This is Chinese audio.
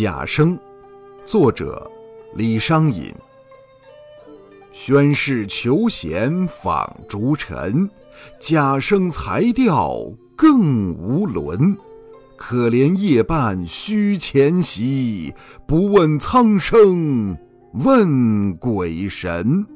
贾生作者李商隐。宣室求贤访逐臣贾生才调更无伦。可怜夜半虚前席不问苍生问鬼神。